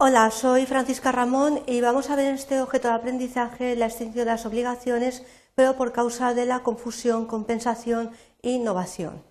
Hola, soy Francisca Ramón y vamos a ver en este objeto de aprendizaje la extinción de las obligaciones, pero por causa de la confusión, compensación e innovación.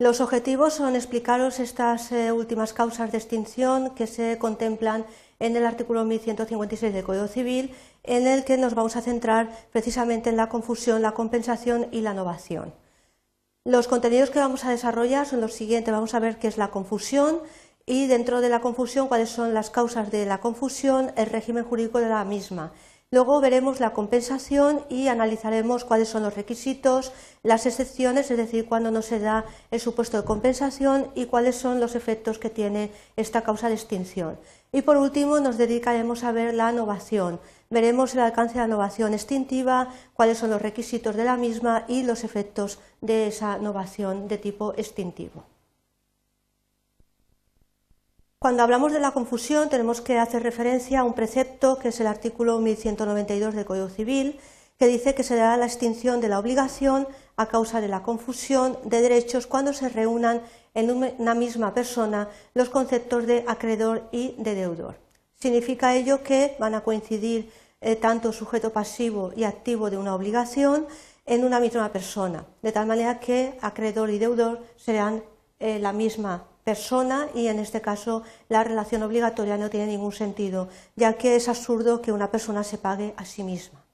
Los objetivos son explicaros estas eh, últimas causas de extinción que se contemplan en el artículo 1156 del Código Civil, en el que nos vamos a centrar precisamente en la confusión, la compensación y la innovación. Los contenidos que vamos a desarrollar son los siguientes. Vamos a ver qué es la confusión y dentro de la confusión cuáles son las causas de la confusión, el régimen jurídico de la misma. Luego veremos la compensación y analizaremos cuáles son los requisitos, las excepciones, es decir, cuándo no se da el supuesto de compensación y cuáles son los efectos que tiene esta causa de extinción. Y por último nos dedicaremos a ver la innovación. Veremos el alcance de la innovación extintiva, cuáles son los requisitos de la misma y los efectos de esa innovación de tipo extintivo. Cuando hablamos de la confusión tenemos que hacer referencia a un precepto que es el artículo 1192 del Código Civil, que dice que se dará la extinción de la obligación a causa de la confusión de derechos cuando se reúnan en una misma persona los conceptos de acreedor y de deudor. Significa ello que van a coincidir eh, tanto sujeto pasivo y activo de una obligación en una misma persona, de tal manera que acreedor y deudor serán eh, la misma persona y en este caso la relación obligatoria no tiene ningún sentido, ya que es absurdo que una persona se pague a sí misma.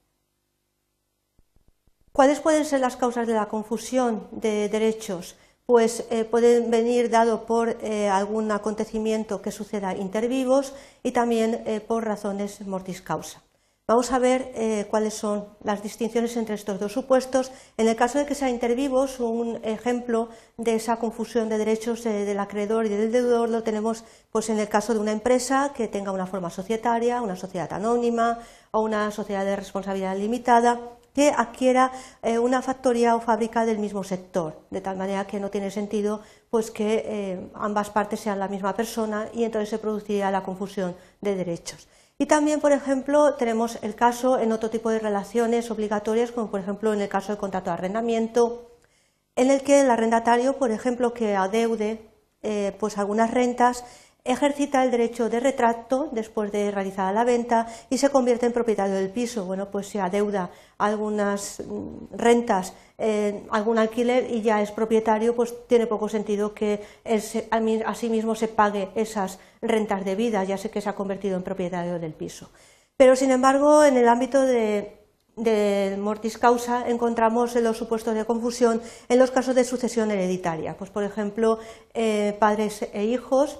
¿Cuáles pueden ser las causas de la confusión de derechos? Pues eh, pueden venir dado por eh, algún acontecimiento que suceda inter vivos y también eh, por razones mortis causa. Vamos a ver eh, cuáles son las distinciones entre estos dos supuestos. En el caso de que sea intervivos, un ejemplo de esa confusión de derechos eh, del acreedor y del deudor lo tenemos pues, en el caso de una empresa que tenga una forma societaria, una sociedad anónima o una sociedad de responsabilidad limitada que adquiera eh, una factoría o fábrica del mismo sector, de tal manera que no tiene sentido pues, que ambas partes sean la misma persona y entonces se produciría la confusión de derechos. Y también, por ejemplo, tenemos el caso en otro tipo de relaciones obligatorias, como por ejemplo en el caso del contrato de arrendamiento, en el que el arrendatario, por ejemplo, que adeude eh, pues algunas rentas, ejercita el derecho de retracto después de realizada la venta y se convierte en propietario del piso. Bueno, pues se adeuda algunas mm, rentas, eh, algún alquiler y ya es propietario, pues tiene poco sentido que a sí mismo se pague esas rentas de vida, ya sé que se ha convertido en propietario del piso. Pero, sin embargo, en el ámbito de, mortis causa encontramos los supuestos de confusión en los casos de sucesión hereditaria. Pues, por ejemplo, eh, padres e hijos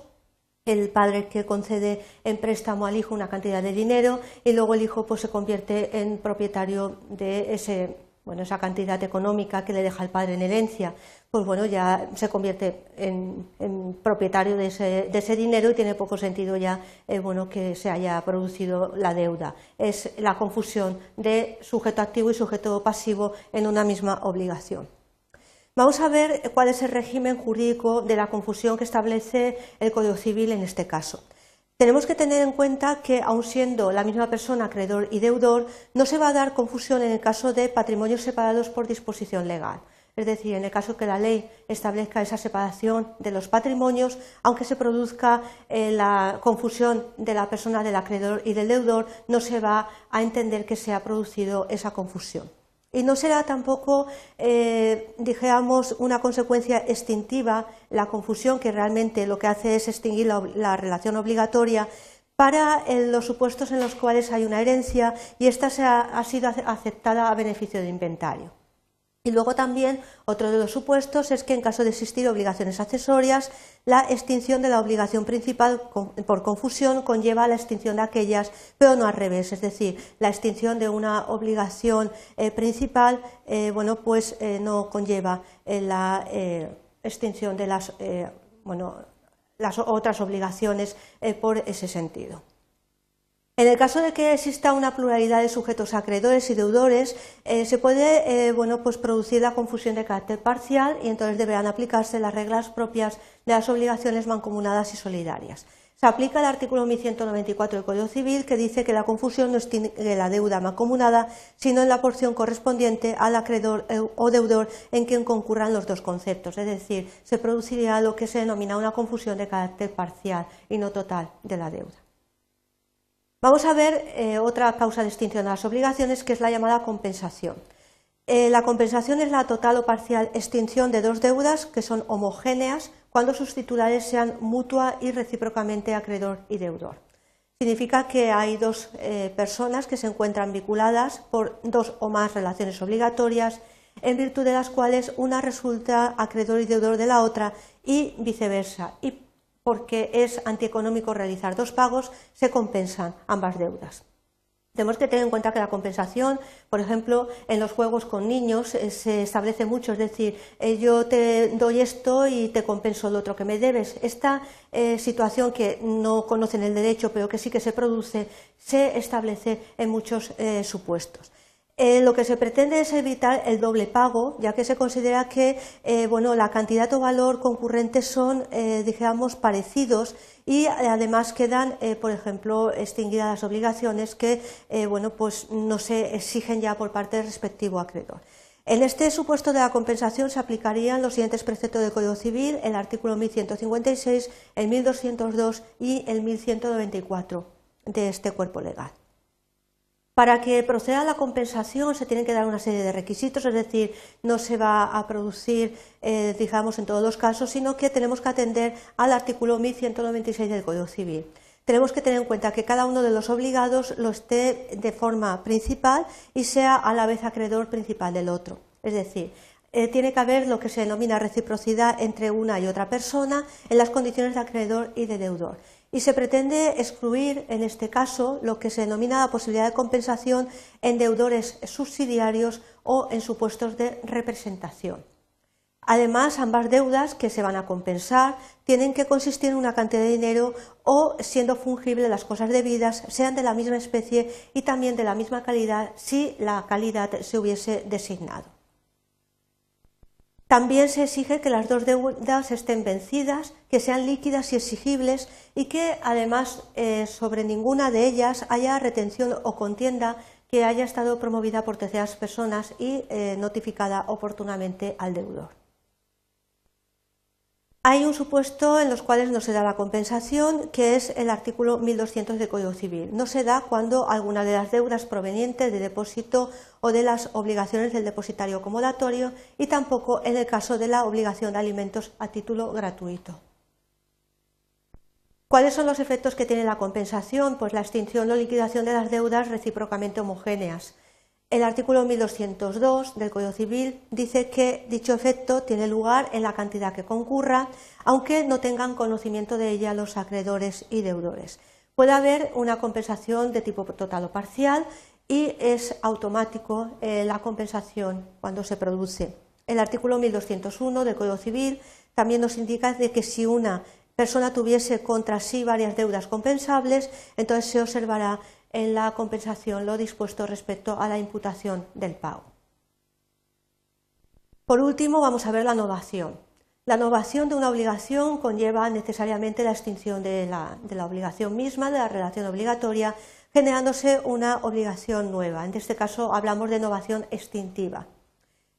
el padre que concede en préstamo al hijo una cantidad de dinero y luego el hijo pues se convierte en propietario de ese, bueno, esa cantidad económica que le deja el padre en herencia, pues bueno, ya se convierte en, propietario de ese, dinero y tiene poco sentido ya eh, bueno, que se haya producido la deuda. Es la confusión de sujeto activo y sujeto pasivo en una misma obligación. Vamos a ver cuál es el régimen jurídico de la confusión que establece el Código Civil en este caso. Tenemos que tener en cuenta que, aun siendo la misma persona acreedor y deudor, no se va a dar confusión en el caso de patrimonios separados por disposición legal. Es decir, en el caso que la ley establezca esa separación de los patrimonios, aunque se produzca eh, la confusión de la persona del acreedor y del deudor, no se va a entender que se ha producido esa confusión. Y no será tampoco, eh, dijéramos, una consecuencia extintiva la confusión, que realmente lo que hace es extinguir la, relación obligatoria para eh, los supuestos en los cuales hay una herencia y ésta ha sido aceptada a beneficio de inventario. Y luego también otro de los supuestos es que en caso de existir obligaciones accesorias, la extinción de la obligación principal por confusión conlleva la extinción de aquellas, pero no al revés, es decir, la extinción de una obligación eh, principal, eh, bueno, pues eh, no conlleva la extinción de las, otras obligaciones por ese sentido. En el caso de que exista una pluralidad de sujetos acreedores y deudores, eh, se puede eh, bueno, pues producir la confusión de carácter parcial y entonces deberán aplicarse las reglas propias de las obligaciones mancomunadas y solidarias. Se aplica el artículo 1194 del Código Civil que dice que la confusión no extingue la deuda mancomunada, sino en la porción correspondiente al acreedor eh, o deudor en quien concurran los dos conceptos. Es decir, se produciría lo que se denomina una confusión de carácter parcial y no total de la deuda. Vamos a ver eh, otra causa de extinción de las obligaciones, que es la llamada compensación. Eh, la compensación es la total o parcial extinción de dos deudas que son homogéneas cuando sus titulares sean mutua y recíprocamente acreedor y deudor. Significa que hay dos eh, personas que se encuentran vinculadas por dos o más relaciones obligatorias en virtud de las cuales una resulta acreedor y deudor de la otra y viceversa. Porque es antieconómico realizar dos pagos, se compensan ambas deudas. Tenemos que tener en cuenta que la compensación, por ejemplo, en los juegos con niños eh, se establece mucho, es decir, eh, yo te doy esto y te compenso lo otro que me debes. Esta eh, situación que no conocen el derecho, pero que sí que se produce, se establece en muchos supuestos. Eh, lo que se pretende es evitar el doble pago, ya que se considera que eh, la cantidad o valor concurrente son, eh, digamos, parecidos y además quedan, por ejemplo, extinguidas las obligaciones que pues no se exigen ya por parte del respectivo acreedor. En este supuesto de la compensación se aplicarían los siguientes preceptos del Código Civil, el artículo 1156, el 1202 y el 1194 de este cuerpo legal. Para que proceda la compensación se tienen que dar una serie de requisitos, es decir, no se va a producir, eh, digamos, en todos los casos, sino que tenemos que atender al artículo 1196 del Código Civil. Tenemos que tener en cuenta que cada uno de los obligados lo esté de forma principal y sea a la vez acreedor principal del otro. Es decir, eh, tiene que haber lo que se denomina reciprocidad entre una y otra persona en las condiciones de acreedor y de deudor y se pretende excluir, en este caso, lo que se denomina la posibilidad de compensación en deudores subsidiarios o en supuestos de representación. Además, ambas deudas que se van a compensar tienen que consistir en una cantidad de dinero o, siendo fungibles las cosas debidas, sean de la misma especie y también de la misma calidad si la calidad se hubiese designado. También se exige que las dos deudas estén vencidas, que sean líquidas y exigibles y que además eh, sobre ninguna de ellas haya retención o contienda que haya estado promovida por terceras personas y eh, notificada oportunamente al deudor. Hay un supuesto en los cuales no se da la compensación, que es el artículo 1200 del Código Civil. No se da cuando alguna de las deudas provenientes de depósito o de las obligaciones del depositario acomodatorio y tampoco en el caso de la obligación de alimentos a título gratuito. ¿Cuáles son los efectos que tiene la compensación? Pues la extinción o liquidación de las deudas recíprocamente homogéneas el artículo 1202 del Código Civil dice que dicho efecto tiene lugar en la cantidad que concurra, aunque no tengan conocimiento de ella los acreedores y deudores. Puede haber una compensación de tipo total o parcial y es automático eh, la compensación cuando se produce. El artículo 1201 del Código Civil también nos indica de que si una persona tuviese contra sí varias deudas compensables, entonces se observará en la compensación lo dispuesto respecto a la imputación del pago. Por último, vamos a ver la novación. La novación de una obligación conlleva necesariamente la extinción de la, obligación misma, de la relación obligatoria, generándose una obligación nueva. En este caso hablamos de novación extintiva.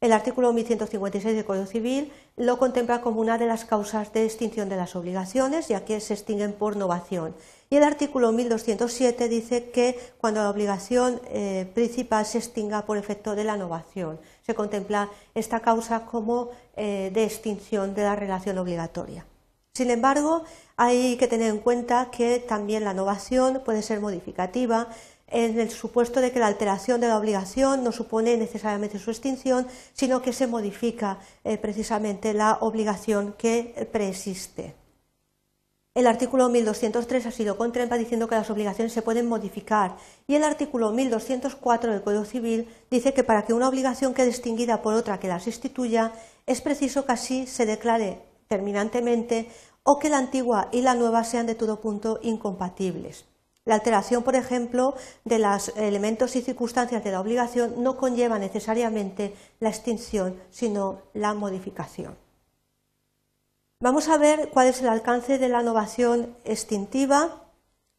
El artículo 1156 del Código Civil lo contempla como una de las causas de extinción de las obligaciones, ya que se extinguen por novación. Y el artículo 1207 dice que cuando la obligación eh, principal se extinga por efecto de la novación, se contempla esta causa como eh, de extinción de la relación obligatoria. Sin embargo, hay que tener en cuenta que también la novación puede ser modificativa en el supuesto de que la alteración de la obligación no supone necesariamente su extinción, sino que se modifica eh, precisamente la obligación que preexiste. El artículo 1203 ha sido contempla diciendo que las obligaciones se pueden modificar y el artículo 1204 del Código Civil dice que para que una obligación quede extinguida por otra que la sustituya es preciso que así se declare terminantemente o que la antigua y la nueva sean de todo punto incompatibles. La alteración, por ejemplo, de los elementos y circunstancias de la obligación no conlleva necesariamente la extinción, sino la modificación. Vamos a ver cuál es el alcance de la innovación extintiva.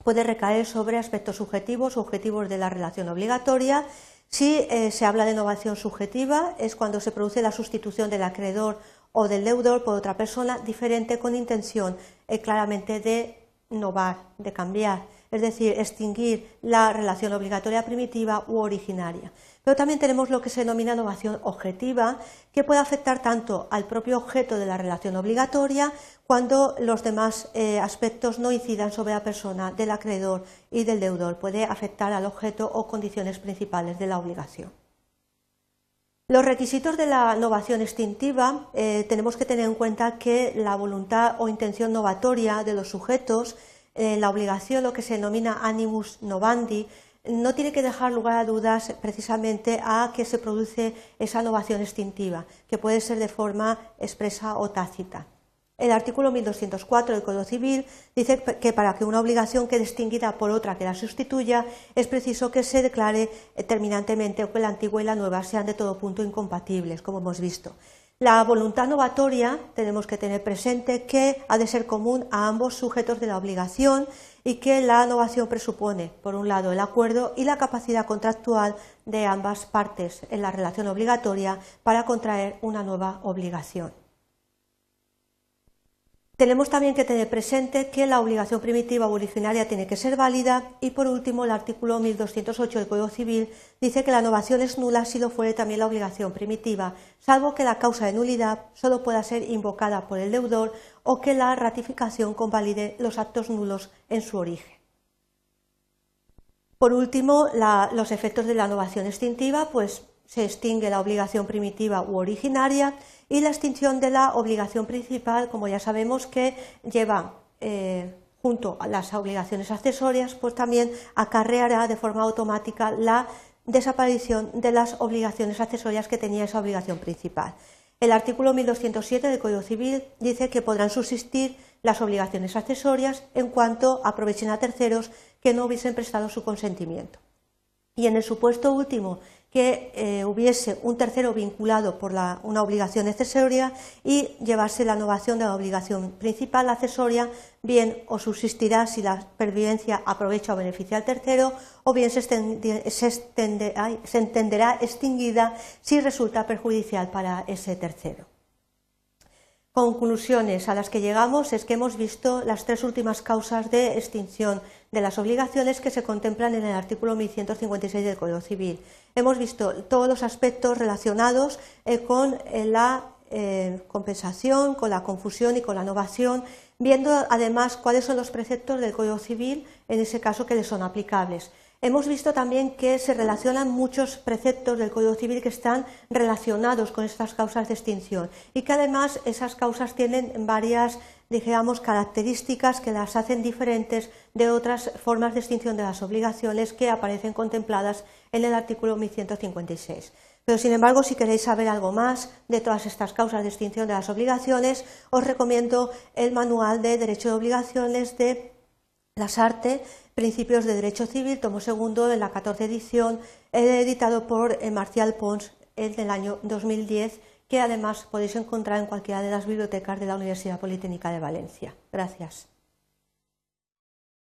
Puede recaer sobre aspectos subjetivos o objetivos de la relación obligatoria. Si eh, se habla de innovación subjetiva, es cuando se produce la sustitución del acreedor o del deudor por otra persona diferente con intención eh, claramente de innovar, de cambiar es decir, extinguir la relación obligatoria primitiva u originaria. Pero también tenemos lo que se denomina novación objetiva, que puede afectar tanto al propio objeto de la relación obligatoria cuando los demás eh, aspectos no incidan sobre la persona del acreedor y del deudor. Puede afectar al objeto o condiciones principales de la obligación. Los requisitos de la novación extintiva eh, tenemos que tener en cuenta que la voluntad o intención novatoria de los sujetos, la obligación, lo que se denomina animus novandi, no tiene que dejar lugar a dudas precisamente a que se produce esa novación extintiva, que puede ser de forma expresa o tácita. El artículo 1204 del Código Civil dice que para que una obligación quede extinguida por otra que la sustituya es preciso que se declare terminantemente que la antigua y la nueva sean de todo punto incompatibles, como hemos visto. La voluntad novatoria tenemos que tener presente que ha de ser común a ambos sujetos de la obligación y que la novación presupone, por un lado, el acuerdo y la capacidad contractual de ambas partes en la relación obligatoria para contraer una nueva obligación. Tenemos también que tener presente que la obligación primitiva o originaria tiene que ser válida y, por último, el artículo 1208 del Código Civil dice que la novación es nula si lo fuere también la obligación primitiva, salvo que la causa de nulidad solo pueda ser invocada por el deudor o que la ratificación convalide los actos nulos en su origen. Por último, los efectos de la novación extintiva, pues se extingue la obligación primitiva u originaria y la extinción de la obligación principal, como ya sabemos que lleva eh, junto a las obligaciones accesorias, pues también acarreará de forma automática la desaparición de las obligaciones accesorias que tenía esa obligación principal. El artículo 1207 del Código Civil dice que podrán subsistir las obligaciones accesorias en cuanto aprovechen a terceros que no hubiesen prestado su consentimiento. Y en el supuesto último que eh, hubiese un tercero vinculado por una obligación accesoria y llevarse la innovación de la obligación principal accesoria, bien o subsistirá si la pervivencia aprovecha o beneficia al tercero, o bien se, se entenderá extinguida si resulta perjudicial para ese tercero conclusiones a las que llegamos es que hemos visto las tres últimas causas de extinción de las obligaciones que se contemplan en el artículo 1156 del Código Civil. Hemos visto todos los aspectos relacionados eh, con eh, la eh, compensación, con la confusión y con la innovación, viendo además cuáles son los preceptos del Código Civil en ese caso que les son aplicables. Hemos visto también que se relacionan muchos preceptos del Código Civil que están relacionados con estas causas de extinción y que además esas causas tienen varias, digamos, características que las hacen diferentes de otras formas de extinción de las obligaciones que aparecen contempladas en el artículo 1156. Pero, sin embargo, si queréis saber algo más de todas estas causas de extinción de las obligaciones, os recomiendo el Manual de Derecho de Obligaciones de las Artes, Principios de Derecho Civil, tomo segundo, de la 14 edición, editado por eh, Marcial Pons el año 2010, que además podéis encontrar en cualquiera de las bibliotecas de la Universidad Politécnica de Valencia. Gracias.